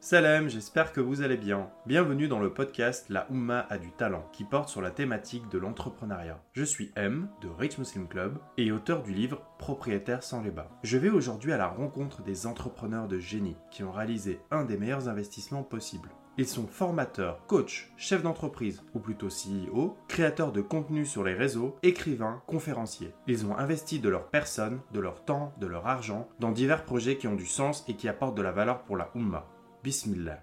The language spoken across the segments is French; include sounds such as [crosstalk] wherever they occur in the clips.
Salam, j'espère que vous allez bien. Bienvenue dans le podcast La Oumma a du talent, qui porte sur la thématique de l'entrepreneuriat. Je suis M, de Rich Muslim Club, et auteur du livre Propriétaire sans les bas. Je vais aujourd'hui à la rencontre des entrepreneurs de génie qui ont réalisé un des meilleurs investissements possibles. Ils sont formateurs, coachs, chefs d'entreprise, ou plutôt CEO, créateurs de contenu sur les réseaux, écrivains, conférenciers. Ils ont investi de leur personne, de leur temps, de leur argent dans divers projets qui ont du sens et qui apportent de la valeur pour la Oumma. Bismillah.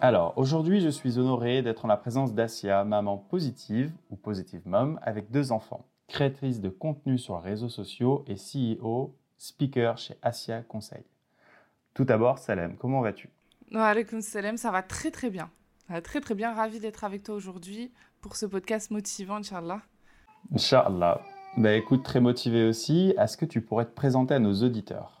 Alors, aujourd'hui, je suis honoré d'être en la présence d'Asia, maman positive ou positive mom, avec deux enfants, créatrice de contenu sur les réseaux sociaux et CEO, speaker chez Asia Conseil. Tout d'abord, Salem, comment vas-tu? Alaykoum salam, ça va très très bien. Ça va très très bien, ravi d'être avec toi aujourd'hui pour ce podcast motivant, Inch'Allah. Inch'Allah. Bah écoute, très motivé aussi. Est-ce que tu pourrais te présenter à nos auditeurs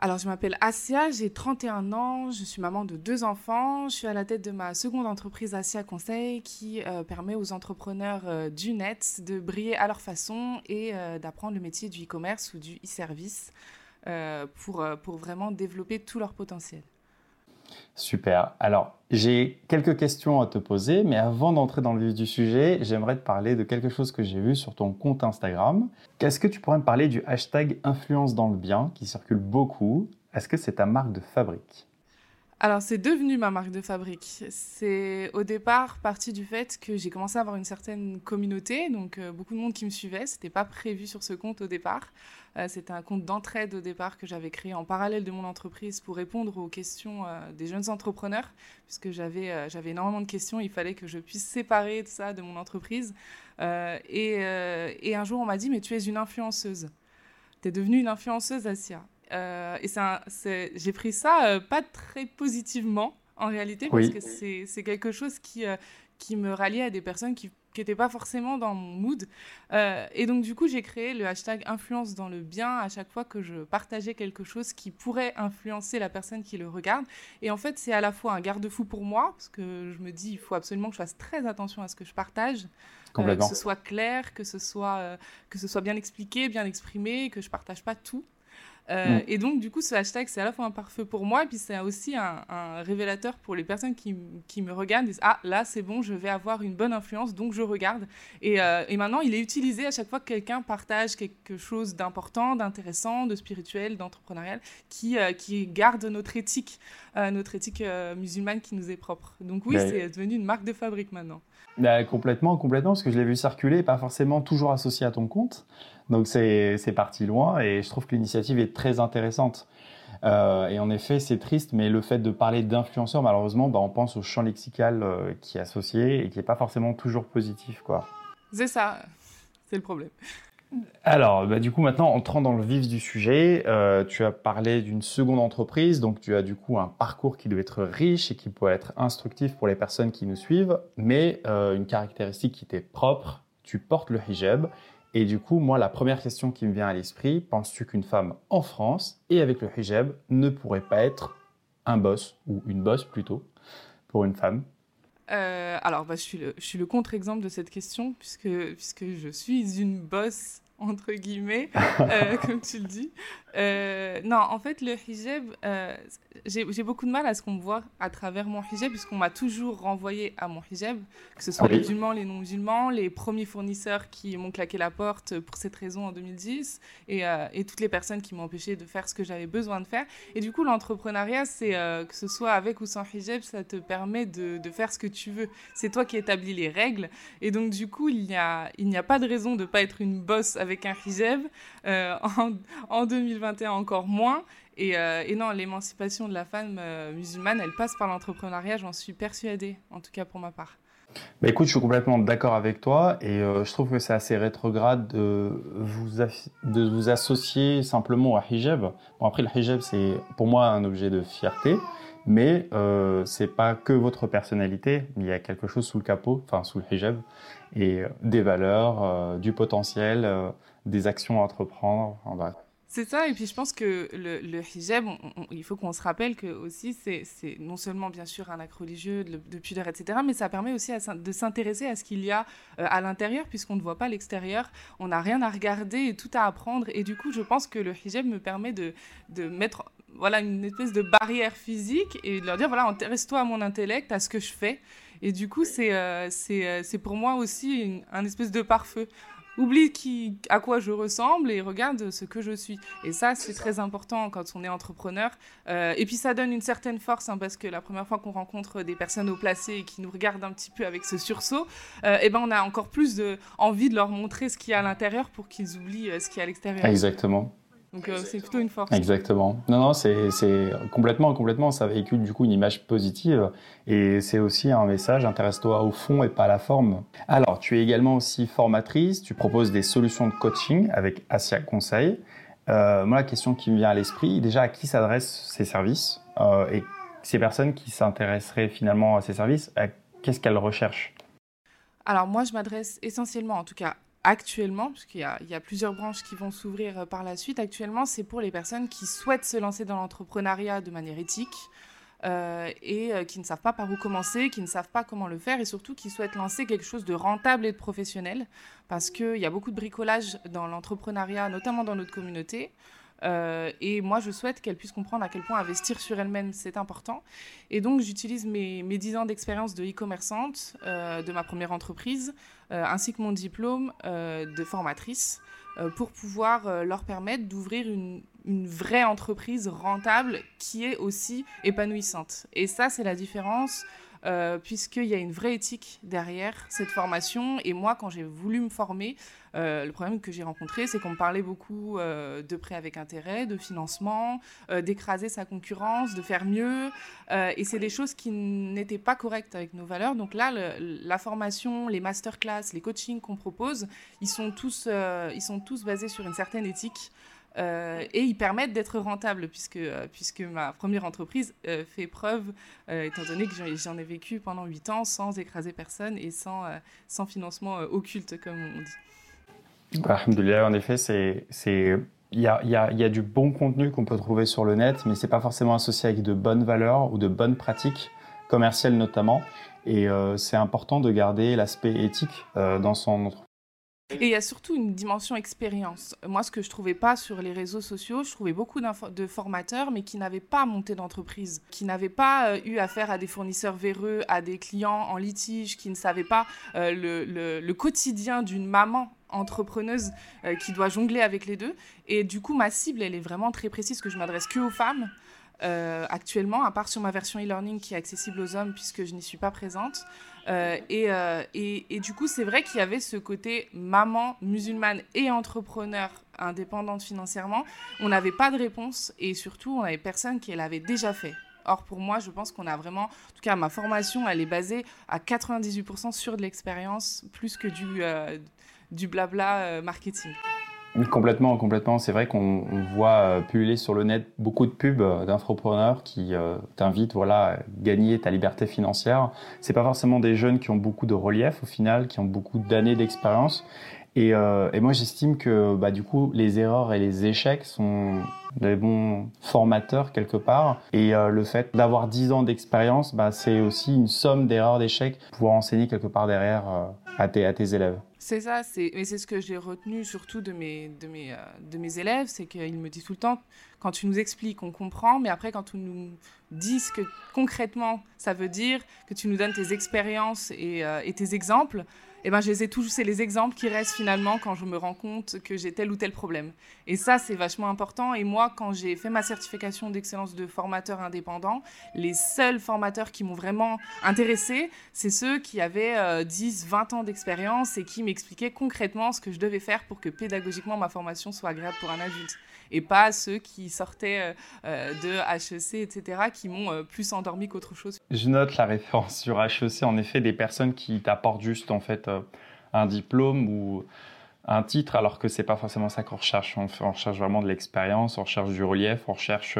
alors, je m'appelle Asia, j'ai 31 ans, je suis maman de deux enfants. Je suis à la tête de ma seconde entreprise Asia Conseil qui euh, permet aux entrepreneurs euh, du net de briller à leur façon et euh, d'apprendre le métier du e-commerce ou du e-service pour, pour vraiment développer tout leur potentiel. Super. Alors, j'ai quelques questions à te poser, mais avant d'entrer dans le vif du sujet, j'aimerais te parler de quelque chose que j'ai vu sur ton compte Instagram. Qu'est-ce que tu pourrais me parler du hashtag influence dans le bien qui circule beaucoup? Est-ce que c'est ta marque de fabrique? Alors, c'est devenu ma marque de fabrique. C'est au départ parti du fait que j'ai commencé à avoir une certaine communauté, donc euh, beaucoup de monde qui me suivait. C'était pas prévu sur ce compte au départ. Euh, c'était un compte d'entraide au départ que j'avais créé en parallèle de mon entreprise pour répondre aux questions euh, des jeunes entrepreneurs, puisque j'avais j'avais énormément de questions. Il fallait que je puisse séparer tout ça de mon entreprise. Et, et, un jour, on m'a dit Mais tu es une influenceuse. Tu es devenue une influenceuse, Asia. Euh, et j'ai pris ça euh, pas très positivement en réalité, parce que c'est quelque chose qui, euh, qui me ralliait à des personnes qui n'étaient pas forcément dans mon mood. et donc, du coup, j'ai créé le hashtag influence dans le bien à chaque fois que je partageais quelque chose qui pourrait influencer la personne qui le regarde. Et en fait, c'est à la fois un garde-fou pour moi, parce que je me dis, il faut absolument que je fasse très attention à ce que je partage. que ce soit clair, que ce soit, que ce soit bien expliqué, bien exprimé, que je partage pas tout. Euh, mm. Et donc, du coup, ce hashtag, c'est à la fois un pare-feu pour moi, et puis c'est aussi un, révélateur pour les personnes qui, qui me regardent, disent Ah, là, c'est bon, je vais avoir une bonne influence, donc je regarde. Et, euh, et maintenant, il est utilisé à chaque fois que quelqu'un partage quelque chose d'important, d'intéressant, de spirituel, d'entrepreneurial, qui, euh, qui garde notre éthique, notre éthique musulmane qui nous est propre. Donc, oui, c'est devenu une marque de fabrique maintenant. Bah, complètement, complètement, parce que je l'ai vu circuler, pas forcément toujours associé à ton compte. Donc c'est parti loin et je trouve que l'initiative est très intéressante. Euh, et en effet, c'est triste, mais le fait de parler d'influenceurs, malheureusement, bah, on pense au champ lexical euh, qui est associé et qui n'est pas forcément toujours positif. quoi. C'est ça, c'est le problème. Alors, bah, du coup, maintenant, entrant dans le vif du sujet, euh, tu as parlé d'une seconde entreprise, donc tu as du coup un parcours qui doit être riche et qui peut être instructif pour les personnes qui nous suivent, mais une caractéristique qui t'est propre, tu portes le hijab et du coup, moi, la première question qui me vient à l'esprit, penses-tu qu'une femme en France et avec le hijab ne pourrait pas être un boss, ou une boss plutôt, pour une femme? Euh, Alors, bah, je suis le, le contre-exemple de cette question, puisque, puisque je suis une boss entre guillemets, [laughs] euh, comme tu le dis. Euh, non, en fait, le hijab, euh, j'ai beaucoup de mal à ce qu'on me voit à travers mon hijab, puisqu'on m'a toujours renvoyé à mon hijab, que ce soit les musulmans, les non-musulmans, les premiers fournisseurs qui m'ont claqué la porte pour cette raison en 2010, et, et toutes les personnes qui m'ont empêché de faire ce que j'avais besoin de faire. Et du coup, l'entrepreneuriat, c'est que ce soit avec ou sans hijab, ça te permet de, de faire ce que tu veux. C'est toi qui établis les règles, et donc du coup, il n'y a, il a pas de raison de ne pas être une bosse avec un hijab. en, en 2020, encore moins. Euh, et, non, l'émancipation de la femme euh, musulmane, elle passe par l'entrepreneuriat, j'en suis persuadée, en tout cas pour ma part. Bah écoute, je suis complètement d'accord avec toi et euh, je trouve que c'est assez rétrograde de vous, de vous associer simplement à hijab. Bon après le hijab c'est pour moi un objet de fierté, mais c'est pas que votre personnalité, il y a quelque chose sous le capot, enfin sous le hijab et des valeurs, du potentiel, des actions à entreprendre. C'est ça, et puis je pense que le, hijab, il faut qu'on se rappelle que aussi c'est non seulement bien sûr un acte religieux de, pudeur, etc., mais ça permet aussi de s'intéresser à ce qu'il y a euh, à l'intérieur, puisqu'on ne voit pas l'extérieur, on n'a rien à regarder et tout à apprendre, et du coup je pense que le hijab me permet de, mettre voilà, une espèce de barrière physique et de leur dire, voilà, intéresse-toi à mon intellect, à ce que je fais. Et du coup, c'est euh, euh, c'est pour moi aussi un espèce de pare-feu oublie qui, à quoi je ressemble et regarde ce que je suis. Et ça, c'est très important quand on est entrepreneur. Euh, et puis ça donne une certaine force, hein, parce que la première fois qu'on rencontre des personnes au placé et qui nous regardent un petit peu avec ce sursaut, euh, eh ben on a encore plus de, envie de leur montrer ce qu'il y a à l'intérieur pour qu'ils oublient euh, ce qu'il y a à l'extérieur. Exactement. Donc euh, c'est plutôt une force. Exactement. Non, non, c'est complètement, complètement, ça véhicule du coup une image positive et c'est aussi un message, intéresse-toi au fond et pas à la forme. Alors, tu es également aussi formatrice, tu proposes des solutions de coaching avec Asia Conseil. Euh, moi, la question qui me vient à l'esprit, déjà, à qui s'adressent ces services euh, et ces personnes qui s'intéresseraient finalement à ces services, qu'est-ce qu'elles recherchent? Alors moi, je m'adresse essentiellement, en tout cas actuellement, puisqu'il y, y a, plusieurs branches qui vont s'ouvrir euh, par la suite, actuellement, c'est pour les personnes qui souhaitent se lancer dans l'entrepreneuriat de manière éthique euh, et euh, qui ne savent pas par où commencer, qui ne savent pas comment le faire et surtout qui souhaitent lancer quelque chose de rentable et de professionnel parce qu'il y a beaucoup de bricolage dans l'entrepreneuriat, notamment dans notre communauté. Et moi, je souhaite qu'elle puisse comprendre à quel point investir sur elle-même, c'est important. Et donc, j'utilise mes, mes 10 ans d'expérience de e-commerçante de ma première entreprise, ainsi que mon diplôme de formatrice, pour pouvoir leur permettre d'ouvrir une, une vraie entreprise rentable qui est aussi épanouissante. Et ça, c'est la différence euh, puisqu'il y a une vraie éthique derrière cette formation. Et moi, quand j'ai voulu me former, euh, le problème que j'ai rencontré, c'est qu'on me parlait beaucoup euh, de prêts avec intérêt, de financement, d'écraser sa concurrence, de faire mieux. et c'est des choses qui n'étaient pas correctes avec nos valeurs. Donc là, la formation, les masterclass, les coachings qu'on propose, ils sont, tous, ils sont tous basés sur une certaine éthique. Euh, et ils permettent d'être rentables, puisque, euh, puisque ma première entreprise euh, fait preuve, étant donné que j'en ai vécu pendant 8 ans sans écraser personne et sans, sans financement occulte, comme on dit. Bah, en effet, c'est. Il y a, y, a, y a, du bon contenu qu'on peut trouver sur le net, mais c'est pas forcément associé avec de bonnes valeurs ou de bonnes pratiques commerciales notamment. Et c'est important de garder l'aspect éthique dans son entreprise et il y a surtout une dimension expérience. Moi, ce que je trouvais pas sur les réseaux sociaux, je trouvais beaucoup de formateurs, mais qui n'avaient pas monté d'entreprise, qui n'avaient pas euh, eu affaire à des fournisseurs véreux, à des clients en litige, qui ne savaient pas euh, le, quotidien d'une maman entrepreneuse euh, qui doit jongler avec les deux. Et du coup, ma cible, elle est vraiment très précise, que je m'adresse que aux femmes. actuellement, à part sur ma version e-learning qui est accessible aux hommes puisque je n'y suis pas présente. Euh, euh, et, et, du coup, c'est vrai qu'il y avait ce côté maman musulmane et entrepreneur indépendante financièrement. On n'avait pas de réponse et surtout, on avait personne qui l'avait déjà fait. Or, pour moi, je pense qu'on a vraiment, en tout cas, ma formation, elle est basée à 98% sur de l'expérience plus que du, euh, du blabla marketing. Complètement, complètement. C'est vrai qu'on voit euh, pulluler sur le net beaucoup de pubs euh, d'infopreneurs qui euh, t'invitent voilà, à gagner ta liberté financière. C'est pas forcément des jeunes qui ont beaucoup de relief au final, qui ont beaucoup d'années d'expérience. Et, et, moi, j'estime que bah, du coup, les erreurs et les échecs sont des bons formateurs quelque part. Et le fait d'avoir 10 ans d'expérience, bah, c'est aussi une somme d'erreurs, d'échecs, pouvoir enseigner quelque part derrière à, tes, à tes élèves. C'est ça, mais c'est ce que j'ai retenu surtout de mes, de mes, euh, de mes élèves, c'est qu'ils me disent tout le temps, quand tu nous expliques, on comprend, mais après, quand tu nous dis ce que concrètement ça veut dire, que tu nous donnes tes expériences et, euh, et tes exemples, eh ben, je les ai c'est les exemples qui restent finalement quand je me rends compte que j'ai tel ou tel problème. Et ça, c'est vachement important. Et moi, quand j'ai fait ma certification d'excellence de formateur indépendant, les seuls formateurs qui m'ont vraiment intéressé, c'est ceux qui avaient 10, euh, 20 ans d'expérience et qui m'expliquaient concrètement ce que je devais faire pour que pédagogiquement ma formation soit agréable pour un adulte et pas ceux qui sortaient euh, euh, de HEC, etc., qui m'ont euh, plus endormi qu'autre chose. Je note la référence sur HEC, en effet, des personnes qui t'apportent juste en fait un diplôme ou un titre, alors que c'est pas forcément ça qu'on recherche. On, recherche vraiment de l'expérience, on recherche du relief, on recherche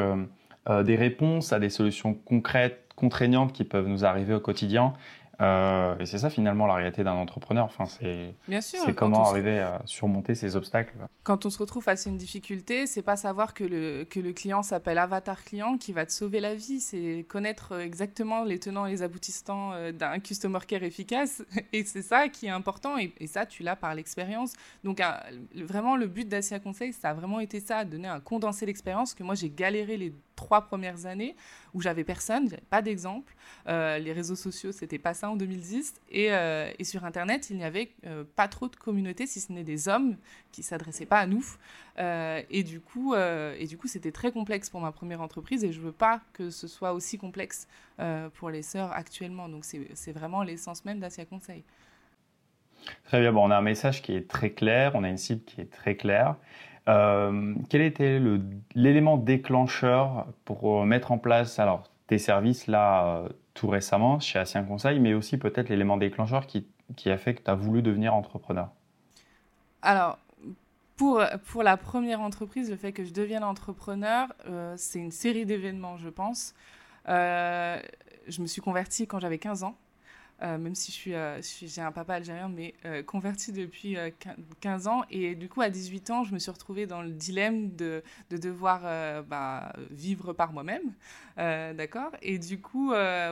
des réponses à des solutions concrètes, contraignantes qui peuvent nous arriver au quotidien. Euh, et c'est ça finalement la réalité d'un entrepreneur. Enfin, c'est comment arriver à surmonter ces obstacles. Quand on se retrouve face à une difficulté, c'est pas savoir que le, que le client s'appelle avatar client qui va te sauver la vie. C'est connaître exactement les tenants et les aboutissants euh, d'un customer care efficace. [laughs] Et c'est ça qui est important. Et, ça, tu l'as par l'expérience. Donc vraiment, le but d'Asia Conseil, ça a vraiment été ça, donner un condensé d'expérience que moi j'ai galéré les trois premières années où j'avais personne, j'avais pas d'exemple. Euh, les réseaux sociaux, c'était pas ça en 2010. Et, euh, et sur Internet, il n'y avait euh, pas trop de communauté, si ce n'est des hommes qui s'adressaient pas à nous. et du coup, et du coup, c'était très complexe pour ma première entreprise et je veux pas que ce soit aussi complexe pour les sœurs actuellement. Donc c'est vraiment l'essence même d'Asia Conseil. Très bien, bon, on a un message qui est très clair, on a une cible qui est très claire. Euh, quel était l'élément déclencheur pour euh, mettre en place alors tes services là euh, tout récemment chez Assien Conseil, mais aussi peut-être l'élément déclencheur qui, qui, a fait que tu as voulu devenir entrepreneur? Alors, pour, pour la première entreprise, le fait que je devienne entrepreneur, c'est une série d'événements, je pense. je me suis convertie quand j'avais 15 ans. Euh, même si euh, j'ai un papa algérien, mais euh, converti depuis 15 ans. Et du coup, à 18 ans, je me suis retrouvée dans le dilemme de, de devoir bah, vivre par moi-même. D'accord? Et du coup,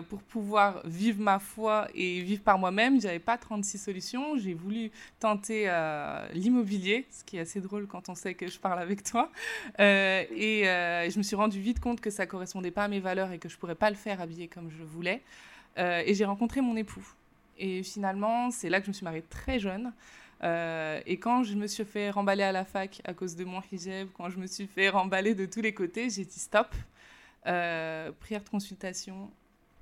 pour pouvoir vivre ma foi et vivre par moi-même, j'avais pas 36 solutions. J'ai voulu tenter l'immobilier, ce qui est assez drôle quand on sait que je parle avec toi. et je me suis rendu vite compte que ça correspondait pas à mes valeurs et que je pourrais pas le faire habillé comme je voulais. Euh, et j'ai rencontré mon époux. Et finalement, c'est là que je me suis mariée très jeune. Euh, et quand je me suis fait remballer à la fac à cause de mon hijab, quand je me suis fait remballer de tous les côtés, j'ai dit stop, euh, prière de consultation.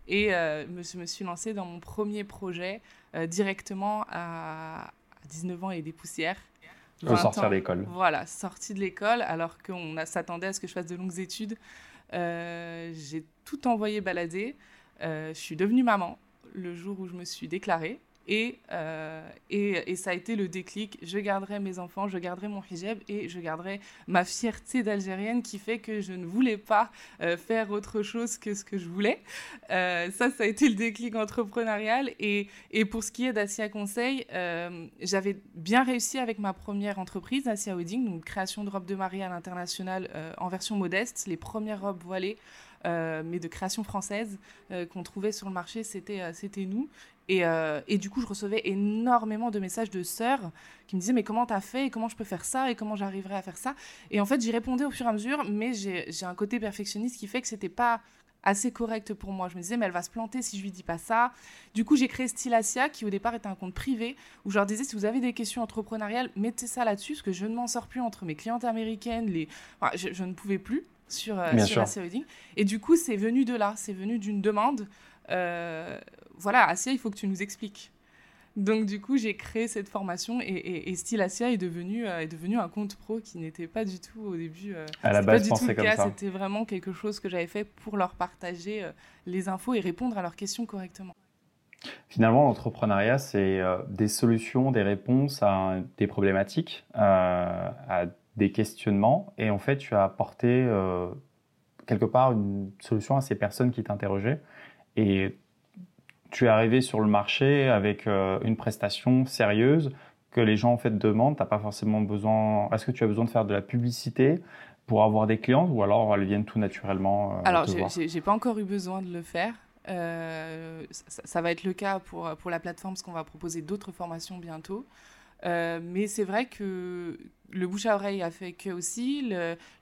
Et je me suis lancée dans mon premier projet directement à 19 ans et des poussières. sortir de l'école. Voilà, sortie de l'école, alors qu'on s'attendait à ce que je fasse de longues études. j'ai tout envoyé balader. Euh, je suis devenue maman le jour où je me suis déclarée. Et, euh, et, ça a été le déclic. Je garderai mes enfants, je garderai mon hijab et je garderai ma fierté d'Algérienne qui fait que je ne voulais pas euh, faire autre chose que ce que je voulais. ça, ça a été le déclic entrepreneurial. Et, pour ce qui est d'Asia Conseil, j'avais bien réussi avec ma première entreprise, Asia Wedding, donc création de robes de mariée à l'international en version modeste, les premières robes voilées mais de création française euh, qu'on trouvait sur le marché, c'était euh, nous. Et, du coup, je recevais énormément de messages de sœurs qui me disaient Mais comment t'as fait? Et comment je peux faire ça? Et comment j'arriverai à faire ça? Et en fait, j'y répondais au fur et à mesure, mais j'ai un côté perfectionniste qui fait que c'était pas assez correct pour moi. Je me disais, mais elle va se planter si je lui dis pas ça. Du coup, j'ai créé Stylacia, qui au départ était un compte privé, où je leur disais, si vous avez des questions entrepreneuriales, mettez ça là-dessus, parce que je ne m'en sors plus entre mes clientes américaines, les... je, ne pouvais plus sur, euh, sur Et du coup, c'est venu de là, c'est venu d'une demande. Euh, voilà, Asia, il faut que tu nous expliques. Donc du coup, j'ai créé cette formation et, et, Style Asia est devenu, euh, est devenu un compte pro qui n'était pas du tout au début. à la base, pas du tout le cas. C'était vraiment quelque chose que j'avais fait pour leur partager les infos et répondre à leurs questions correctement. Finalement, l'entrepreneuriat, c'est des solutions, des réponses à des problématiques, à des questionnements et en fait tu as apporté euh, quelque part une solution à ces personnes qui t'interrogeaient et tu es arrivé sur le marché avec euh, une prestation sérieuse que les gens en fait demandent. T'as pas forcément besoin. Est-ce que tu as besoin de faire de la publicité pour avoir des clients ou alors elles viennent tout naturellement euh, Alors j'ai pas encore eu besoin de le faire. ça, ça, va être le cas pour, pour la plateforme parce qu'on va proposer d'autres formations bientôt. Euh, mais c'est vrai que le bouche à oreille a fait que aussi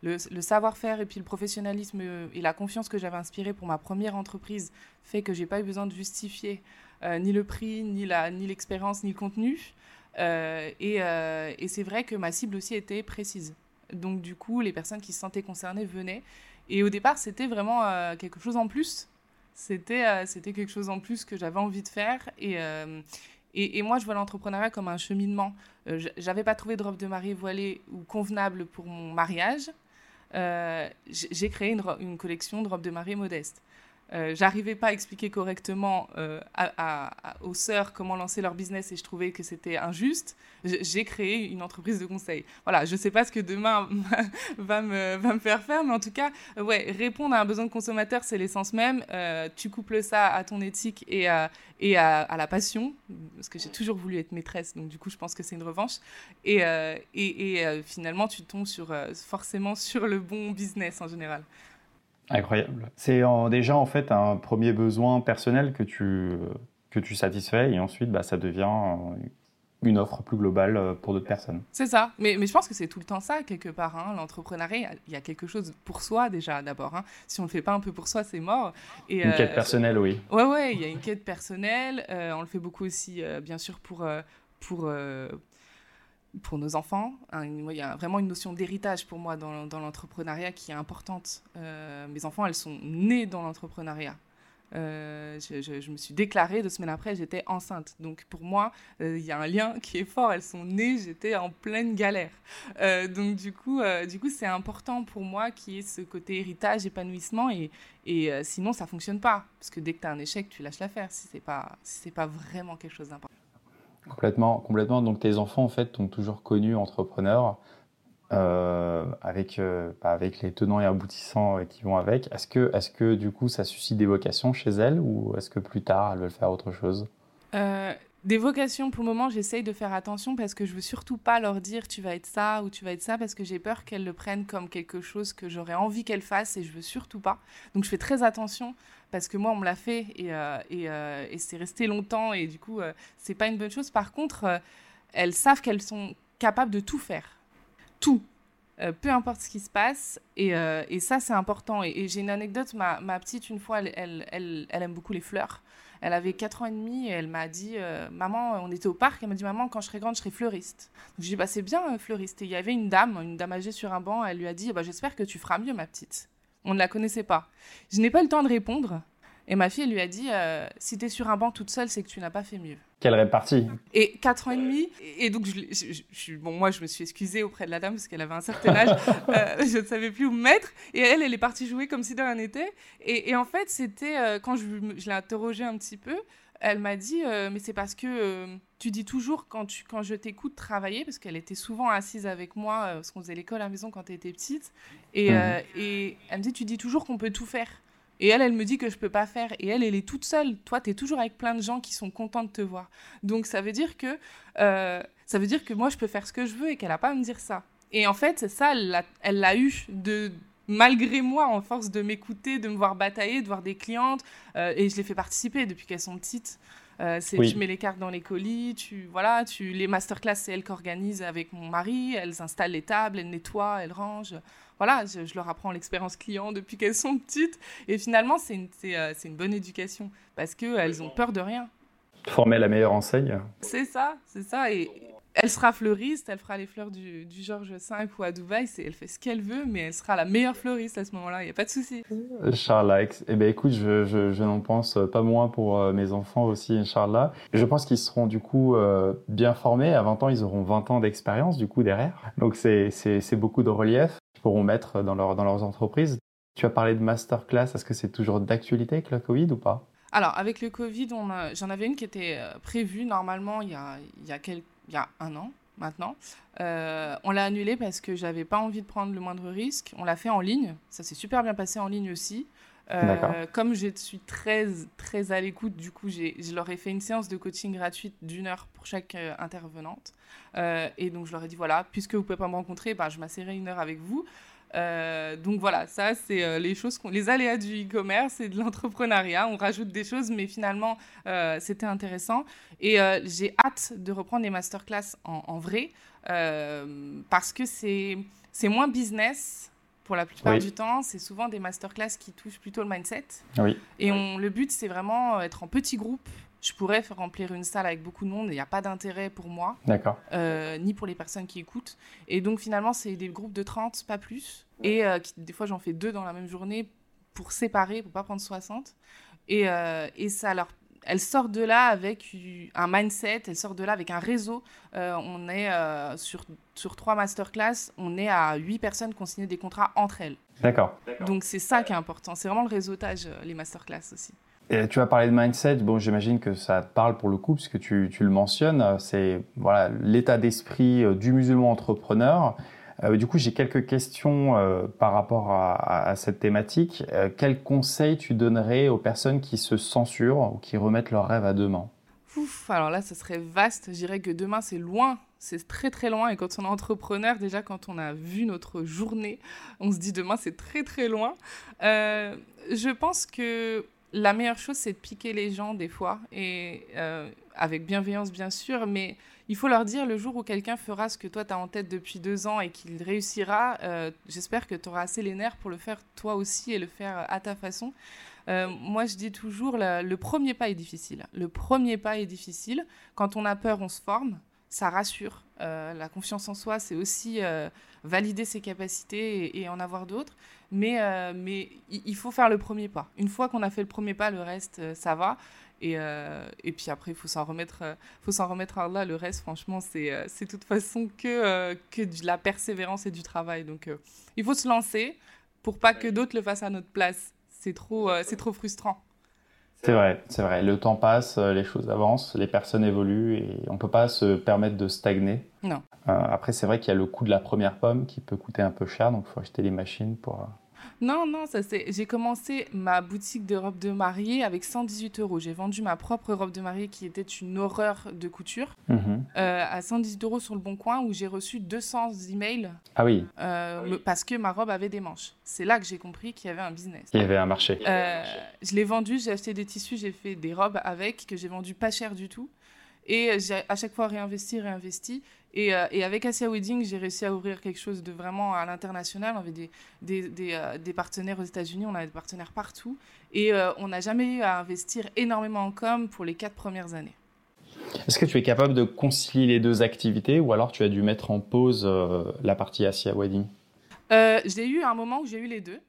le, savoir-faire et puis le professionnalisme et la confiance que j'avais inspiré pour ma première entreprise fait que j'ai pas eu besoin de justifier euh, ni le prix, ni la ni l'expérience, ni le contenu. Euh, et, et c'est vrai que ma cible aussi était précise. Donc du coup, les personnes qui se sentaient concernées venaient. Et au départ, c'était vraiment quelque chose en plus. C'était c'était quelque chose en plus que j'avais envie de faire. Et, et, moi, je vois l'entrepreneuriat comme un cheminement. Euh, J'avais pas trouvé de robe de mariée voilée ou convenable pour mon mariage. Euh, j'ai créé une, collection de robes de mariée modestes. Euh, j'arrivais pas à expliquer correctement euh, aux sœurs comment lancer leur business et je trouvais que c'était injuste, j'ai créé une entreprise de conseil. Voilà, je sais pas ce que demain [laughs] va me, faire faire, mais en tout cas, ouais, répondre à un besoin de consommateur, c'est l'essence même. Euh, tu couples ça à ton éthique et à, la passion, parce que j'ai toujours voulu être maîtresse, donc du coup, je pense que c'est une revanche. Et, et, et finalement, tu tombes sur, forcément sur le bon business en général. Incroyable. C'est déjà en fait un premier besoin personnel que tu, que tu satisfais et ensuite bah, ça devient une offre plus globale euh, pour d'autres personnes. C'est ça, mais, mais je pense que c'est tout le temps ça quelque part. Hein. L'entrepreneuriat, il y a quelque chose pour soi déjà d'abord. Hein. Si on ne le fait pas un peu pour soi, c'est mort. Et, une quête euh, personnelle, oui. Ouais, ouais, il y a une quête personnelle. Euh, on le fait beaucoup aussi, bien sûr, pour, pour, pour nos enfants. Hein, il y a vraiment une notion d'héritage pour moi dans, l'entrepreneuriat qui est importante. Euh, mes enfants, elles sont nées dans l'entrepreneuriat. Euh, je, me suis déclarée deux semaines après, j'étais enceinte. Donc pour moi, euh, il y a un lien qui est fort. Elles sont nées, j'étais en pleine galère. donc du coup, du coup, c'est important pour moi qu'il y ait ce côté héritage, épanouissement, et, sinon ça fonctionne pas. Parce que dès que tu as un échec, tu lâches l'affaire. Si c'est pas, si pas vraiment quelque chose d'important. Complètement, complètement. Donc tes enfants en fait t'ont toujours connu entrepreneur euh, avec euh, bah, avec les tenants et aboutissants euh, qui vont avec. Est-ce que est-ce que du coup ça suscite des vocations chez elles ou est-ce que plus tard elles veulent faire autre chose? Des vocations, pour le moment, j'essaye de faire attention parce que je veux surtout pas leur dire tu vas être ça ou tu vas être ça parce que j'ai peur qu'elles le prennent comme quelque chose que j'aurais envie qu'elles fassent et je veux surtout pas. Donc je fais très attention parce que moi on me l'a fait et, euh, euh, c'est resté longtemps et du coup euh, c'est pas une bonne chose. Par contre, elles savent qu'elles sont capables de tout faire, tout. peu importe ce qui se passe, et, ça c'est important. Et, j'ai une anecdote, ma, petite, une fois, elle, aime beaucoup les fleurs. Elle avait 4 ans et demi et elle m'a dit Maman, on était au parc, elle m'a dit Maman, quand je serai grande, je serai fleuriste. Donc, je lui ai dit bah, C'est bien, fleuriste. Et il y avait une dame, une dame âgée sur un banc, elle lui a dit bah, J'espère que tu feras mieux, ma petite. On ne la connaissait pas. Je n'ai pas le temps de répondre. Et ma fille, elle lui a dit euh, Si tu es sur un banc toute seule, c'est que tu n'as pas fait mieux. Quelle répartie Et 4 ans et demi. Et donc, je, bon, moi, je me suis excusée auprès de la dame parce qu'elle avait un certain âge. [laughs] Euh, je ne savais plus où me mettre. Et elle, elle est partie jouer comme si de rien n'était. Et, en fait, c'était euh, quand je, je l'ai interrogée un petit peu, elle m'a dit Mais c'est parce que tu dis toujours quand, tu, quand je t'écoute travailler, parce qu'elle était souvent assise avec moi, parce qu'on faisait l'école à la maison quand elle était petite. Et, mmh. et elle me dit Tu dis toujours qu'on peut tout faire. Et elle, elle me dit que je peux pas faire. Et elle, elle est toute seule. Toi, tu es toujours avec plein de gens qui sont contents de te voir. Donc, ça veut dire que, euh, ça veut dire que moi, je peux faire ce que je veux et qu'elle a pas à me dire ça. Et en fait, ça, elle l'a eu de malgré moi, en force de m'écouter, de me voir batailler, de voir des clientes. Euh, et je les fais participer depuis qu'elles sont petites. Euh, c'est tu mets les cartes dans les colis, tu voilà, tu les masterclass c'est elle qui organise avec mon mari, elles installent les tables, elles nettoient, elles rangent voilà, je, leur apprends l'expérience client depuis qu'elles sont petites. Et finalement, c'est une, euh, une, bonne éducation parce qu'elles ont peur de rien. Former la meilleure enseigne. C'est ça, c'est ça. Et elle sera fleuriste, elle fera les fleurs du, du Georges V ou à Dubaï, elle fait ce qu'elle veut, mais elle sera la meilleure fleuriste à ce moment-là, il n'y a pas de souci. Inch'Allah, eh ben, écoute, je, je, je n'en pense pas moins pour euh, mes enfants aussi, Inch'Allah. Je pense qu'ils seront du coup euh, bien formés, à 20 ans, ils auront 20 ans d'expérience du coup derrière, donc c'est beaucoup de relief pourront mettre dans, leur, dans leurs entreprises. Tu as parlé de masterclass, est-ce que c'est toujours d'actualité avec le Covid ou pas? Alors, avec le Covid, j'en avais une qui était euh, prévue normalement il y a, il y a, il y a un an maintenant. Euh, on l'a annulée parce que j'avais pas envie de prendre le moindre risque. On l'a fait en ligne. Ça s'est super bien passé en ligne aussi. Euh, comme je suis très, très à l'écoute, du coup, je leur ai fait une séance de coaching gratuite d'une heure pour chaque euh, intervenante. Euh, et donc, je leur ai dit, voilà, puisque vous ne pouvez pas me rencontrer, bah, je m'asserai une heure avec vous. Donc voilà, ça c'est les choses, les aléas du e-commerce et de l'entrepreneuriat. On rajoute des choses, mais finalement c'était intéressant. Et j'ai hâte de reprendre les masterclass en, en vrai parce que c'est moins business pour la plupart du temps, c'est souvent des masterclass qui touchent plutôt le mindset. Oui. Et on, le but, c'est vraiment être en petit groupe. Je pourrais faire remplir une salle avec beaucoup de monde, il n'y a pas d'intérêt pour moi, euh, ni pour les personnes qui écoutent. Et donc finalement, c'est des groupes de 30, pas plus. Et euh, des fois, j'en fais deux dans la même journée pour séparer, pour pas prendre 60. Et, euh, et ça leur elle sort de là avec un mindset, elle sort de là avec un réseau. Euh, on est sur, sur trois masterclass, on est à huit personnes qui ont signé des contrats entre elles. D'accord. Donc c'est ça qui est important, c'est vraiment le réseautage, les masterclass aussi. Tu as parlé de mindset, bon, j'imagine que ça te parle pour le coup, puisque tu, tu le mentionnes, c'est voilà, l'état d'esprit du musulman entrepreneur. Euh, du coup, j'ai quelques questions euh, par rapport à, cette thématique. Euh, quels conseils tu donnerais aux personnes qui se censurent ou qui remettent leurs rêves à demain alors là, ça serait vaste. Je dirais que demain, c'est loin. C'est très très loin. Et quand on est entrepreneur, déjà, quand on a vu notre journée, on se dit demain, c'est très très loin. je pense que la meilleure chose, c'est de piquer les gens des fois. Et avec bienveillance, bien sûr. Mais il faut leur dire le jour où quelqu'un fera ce que toi tu as en tête depuis deux ans et qu'il réussira, euh, j'espère que tu auras assez les nerfs pour le faire toi aussi et le faire à ta façon. Euh, moi, je dis toujours, le premier pas est difficile. Le premier pas est difficile. Quand on a peur, on se forme. Ça rassure. Euh, la confiance en soi, c'est aussi valider ses capacités et, en avoir d'autres. Mais, mais il faut faire le premier pas. Une fois qu'on a fait le premier pas, le reste, ça va. Et, euh, et puis après, il faut s'en remettre, euh, faut s'en remettre à Allah. Le reste, franchement, c'est euh, de toute façon que, que de la persévérance et du travail. Donc, il faut se lancer pour pas que d'autres le fassent à notre place. C'est trop, c'est trop frustrant. C'est vrai, c'est vrai. Le temps passe, les choses avancent, les personnes évoluent et on peut pas se permettre de stagner. Non. après, c'est vrai qu'il y a le coût de la première pomme qui peut coûter un peu cher, donc il faut acheter les machines pour, non, non, ça c'est. J'ai commencé ma boutique de robes de mariée avec 118 euros. J'ai vendu ma propre robe de mariée qui était une horreur de couture mhm. euh, à 118 euros sur le Bon Coin où j'ai reçu 200 emails. Ah oui. Euh, parce que ma robe avait des manches. C'est là que j'ai compris qu'il y avait un business. Il y avait un marché. Euh, je l'ai vendu, j'ai acheté des tissus, j'ai fait des robes avec que j'ai vendu pas cher du tout. Et j'ai à chaque fois réinvesti, réinvesti. Euh, et, avec Asia Wedding, j'ai réussi à ouvrir quelque chose de vraiment à l'international. On avait des, des, des, euh, des partenaires aux États-Unis, on avait des partenaires partout. Et euh, on n'a jamais eu à investir énormément en com pour les quatre premières années. Est-ce que tu es capable de concilier les deux activités ou alors tu as dû mettre en pause la partie Asia Wedding? J'ai eu un moment où j'ai eu les deux.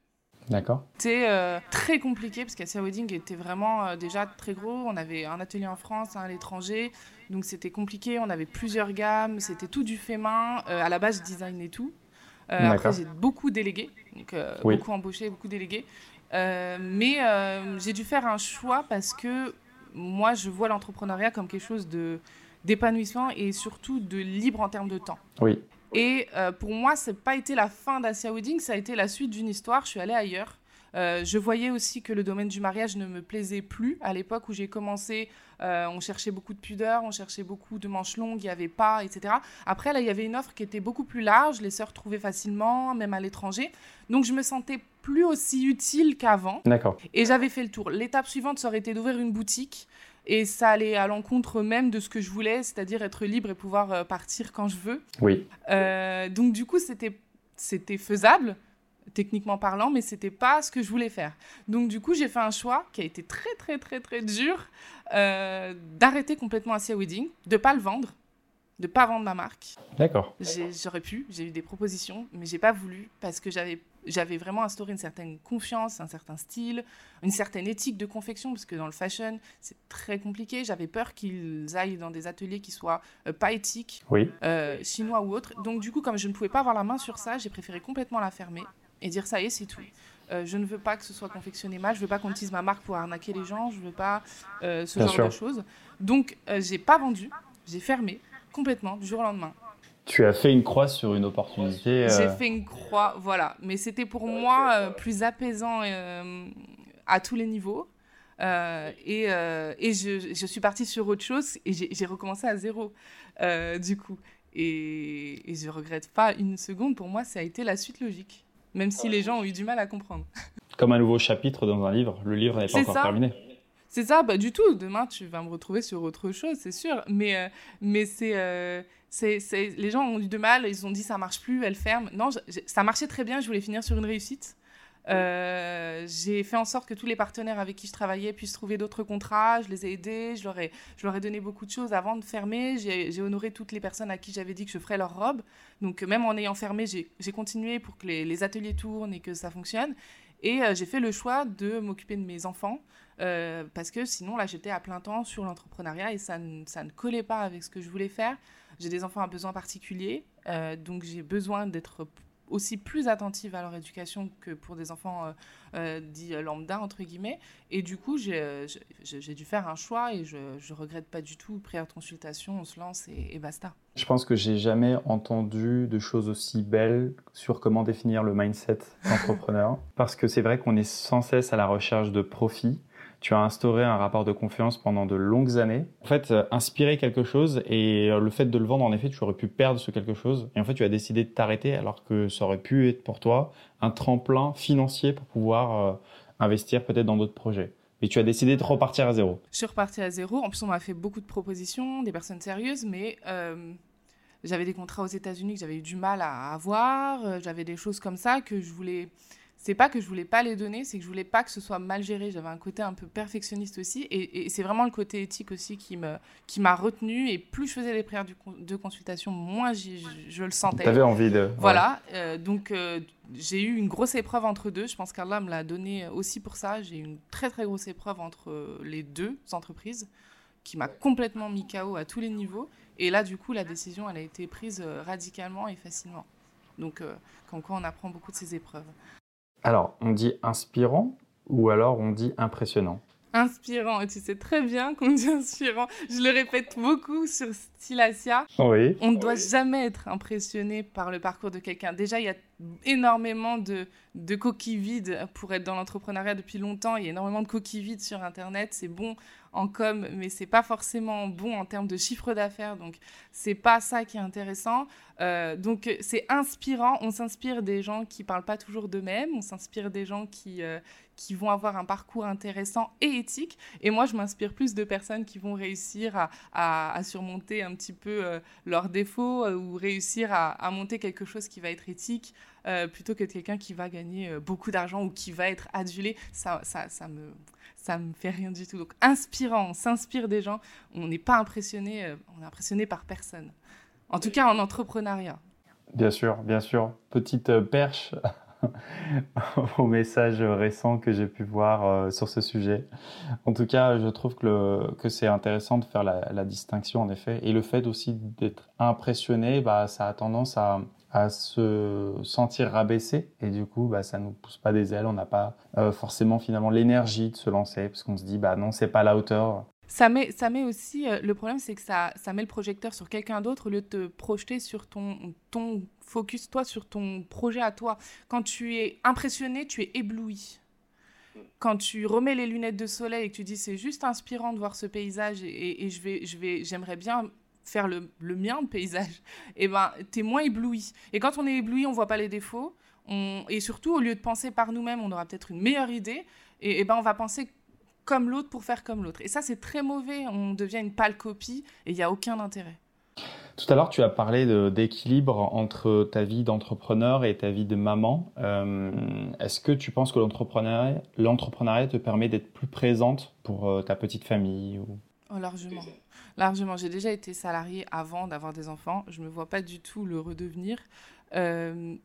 D'accord. C'était très compliqué parce qu'Asia Wedding était vraiment déjà très gros. On avait un atelier en France, un à l'étranger. Donc c'était compliqué, on avait plusieurs gammes, c'était tout du fait main. Euh, à la base, je design et tout. Euh, après, j'ai beaucoup délégué, donc euh, beaucoup embauché, beaucoup délégué. mais j'ai dû faire un choix parce que moi, je vois l'entrepreneuriat comme quelque chose de d'épanouissement et surtout de libre en termes de temps. Oui. Et pour moi, n'a pas été la fin d'Asia Wedding, ça a été la suite d'une histoire. Je suis allée ailleurs. Euh, je voyais aussi que le domaine du mariage ne me plaisait plus. À l'époque où j'ai commencé, euh, on cherchait beaucoup de pudeur, on cherchait beaucoup de manches longues, il n'y avait pas, etc. Après, là, il y avait une offre qui était beaucoup plus large, les sœurs trouvaient facilement, même à l'étranger. Donc, je me sentais plus aussi utile qu'avant. D'accord. Et j'avais fait le tour. L'étape suivante, ça aurait été d'ouvrir une boutique. Et ça allait à l'encontre même de ce que je voulais, c'est-à-dire être libre et pouvoir euh, partir quand je veux. Oui. donc, du coup, c'était c'était faisable techniquement parlant, mais c'était pas ce que je voulais faire. Donc du coup, j'ai fait un choix qui a été très très très très dur euh, d'arrêter complètement Asia Wedding, de pas le vendre, de pas vendre ma marque. D'accord. J'aurais pu, j'ai eu des propositions, mais j'ai pas voulu parce que j'avais j'avais vraiment instauré une certaine confiance, un certain style, une certaine éthique de confection, parce que dans le fashion, c'est très compliqué. J'avais peur qu'ils aillent dans des ateliers qui soient euh, pas éthiques, oui. euh, chinois ou autres. Donc du coup, comme je ne pouvais pas avoir la main sur ça, j'ai préféré complètement la fermer et dire ça y est, c'est tout. Euh, je ne veux pas que ce soit confectionné mal, je veux pas qu'on utilise ma marque pour arnaquer les gens, je veux pas ce genre de choses. Donc, j'ai pas vendu, j'ai fermé complètement du jour au lendemain. Tu as fait une croix sur une opportunité. J'ai fait une croix, voilà. Mais c'était pour moi plus apaisant à tous les niveaux. et, et je, je, suis partie sur autre chose et j'ai recommencé à zéro, du coup. Et, et je regrette pas une seconde. Pour moi, ça a été la suite logique même si les gens ont eu du mal à comprendre. Comme un nouveau chapitre dans un livre, le livre n'est pas encore terminé. C'est ça, bah du tout. Demain, tu vas me retrouver sur autre chose, c'est sûr. Mais, euh, mais euh, c'est, c'est, les gens ont eu du mal, ils ont dit ça marche plus, elle ferme. Non, ça marchait très bien, je voulais finir sur une réussite. Euh, j'ai fait en sorte que tous les partenaires avec qui je travaillais puissent trouver d'autres contrats. Je les ai aidés, je leur ai, je leur ai donné beaucoup de choses avant de fermer. J'ai honoré toutes les personnes à qui j'avais dit que je ferais leur robe. Donc même en ayant fermé, j'ai continué pour que les, les, ateliers tournent et que ça fonctionne. Et j'ai fait le choix de m'occuper de mes enfants. Parce que sinon, là, j'étais à plein temps sur l'entrepreneuriat et ça ça ne collait pas avec ce que je voulais faire. J'ai des enfants à besoins particuliers, donc j'ai besoin d'être aussi plus attentive à leur éducation que pour des enfants euh, euh, dits lambda, entre guillemets. Et du coup, j'ai dû faire un choix et je ne regrette pas du tout. Prière consultation, on se lance et, basta. Je pense que j'ai jamais entendu de choses aussi belles sur comment définir le mindset d'entrepreneur. [laughs] parce que c'est vrai qu'on est sans cesse à la recherche de profit tu as instauré un rapport de confiance pendant de longues années. En fait, euh, inspirer quelque chose et euh, le fait de le vendre, en effet, tu aurais pu perdre ce quelque chose. Et en fait, tu as décidé de t'arrêter alors que ça aurait pu être pour toi un tremplin financier pour pouvoir euh, investir peut-être dans d'autres projets. Mais tu as décidé de repartir à zéro. Je suis reparti à zéro. En plus, on m'a fait beaucoup de propositions, des personnes sérieuses, mais j'avais des contrats aux États-Unis que j'avais eu du mal à avoir. j'avais des choses comme ça que je voulais c'est pas que je voulais pas les donner, c'est que je voulais pas que ce soit mal géré. J'avais un côté un peu perfectionniste aussi, et, c'est vraiment le côté éthique aussi qui me qui m'a retenu. Et plus je faisais les prières de consultation, moins je, le sentais. T'avais envie de. Voilà, euh, donc euh, j'ai eu une grosse épreuve entre deux. Je pense qu'Allah me l'a donné aussi pour ça. J'ai eu une très très grosse épreuve entre les deux entreprises qui m'a complètement mis KO à tous les niveaux. Et là, du coup, la décision, elle a été prise euh, radicalement et facilement. Donc, comme quoi, on apprend beaucoup de ces épreuves. Alors, on dit inspirant ou alors on dit impressionnant? Inspirant, et tu sais très bien qu'on dit inspirant. Je le répète beaucoup sur Stylacia. Oui. On ne doit jamais être impressionné par le parcours de quelqu'un. Déjà, il y a énormément de, de coquilles vides pour être dans l'entrepreneuriat depuis longtemps. Il y a énormément de coquilles vides sur Internet. C'est bon en com, mais c'est pas forcément bon en termes de chiffre d'affaires. Donc, c'est pas ça qui est intéressant. Euh, donc, c'est inspirant. On s'inspire des gens qui parlent pas toujours d'eux-mêmes. On s'inspire des gens qui, euh, qui vont avoir un parcours intéressant et éthique. Et moi, je m'inspire plus de personnes qui vont réussir à, à, surmonter un petit peu euh, leurs défauts ou réussir à, à, monter quelque chose qui va être éthique. plutôt que quelqu'un qui va gagner beaucoup d'argent ou qui va être adulé, ça, ça, ça me, ça me fait rien du tout. Donc inspirant, on s'inspire des gens, on n'est pas impressionné, euh, on est impressionné par personne. En tout cas en entrepreneuriat. Bien sûr, bien sûr. Petite euh, perche [laughs] au message récent que j'ai pu voir euh, sur ce sujet. En tout cas, je trouve que, que c'est intéressant de faire la, la, distinction en effet. Et le fait aussi d'être impressionné, bah, ça a tendance à, à se sentir rabaissé. Et du coup bah ça nous pousse pas des ailes. On n'a pas euh, forcément finalement l'énergie de se lancer parce qu'on se dit bah non c'est pas la hauteur. Ça met ça met aussi euh, le problème c'est que ça ça met le projecteur sur quelqu'un d'autre au lieu de te projeter sur ton ton focus toi sur ton projet à toi. Quand tu es impressionné tu es ébloui. Quand tu remets les lunettes de soleil et que tu dis c'est juste inspirant de voir ce paysage et, et je vais je vais j'aimerais bien faire le, le mien de paysage, et [laughs] eh ben, tu es moins ébloui. Et quand on est ébloui, on voit pas les défauts. On... Et surtout, au lieu de penser par nous-mêmes, on aura peut-être une meilleure idée. Et, ben, on va penser comme l'autre pour faire comme l'autre. Et ça, c'est très mauvais. On devient une pâle copie et il n'y a aucun intérêt. Tout à l'heure, tu as parlé d'équilibre entre ta vie d'entrepreneur et ta vie de maman. Euh, est-ce que tu penses que l'entrepreneuriat te permet d'être plus présente pour euh, ta petite famille ou... oh, Largement. Largement. J'ai déjà été salariée avant d'avoir des enfants. Je ne me vois pas du tout le redevenir. Euh,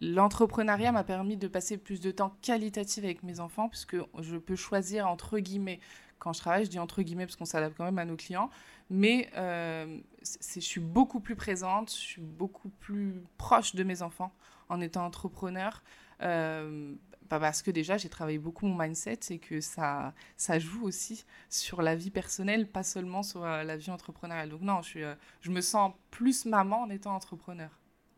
l'entrepreneuriat m'a permis de passer plus de temps qualitatif avec mes enfants, puisque je peux choisir entre guillemets. Quand je travaille, je dis entre guillemets parce qu'on s'adapte quand même à nos clients. Mais euh, je suis beaucoup plus présente, je suis beaucoup plus proche de mes enfants en étant entrepreneur. Euh, parce que déjà j'ai travaillé beaucoup mon mindset et que ça, ça joue aussi sur la vie personnelle, pas seulement sur euh, la vie entrepreneuriale. Donc non, je, suis, euh, je me sens plus maman en étant entrepreneur.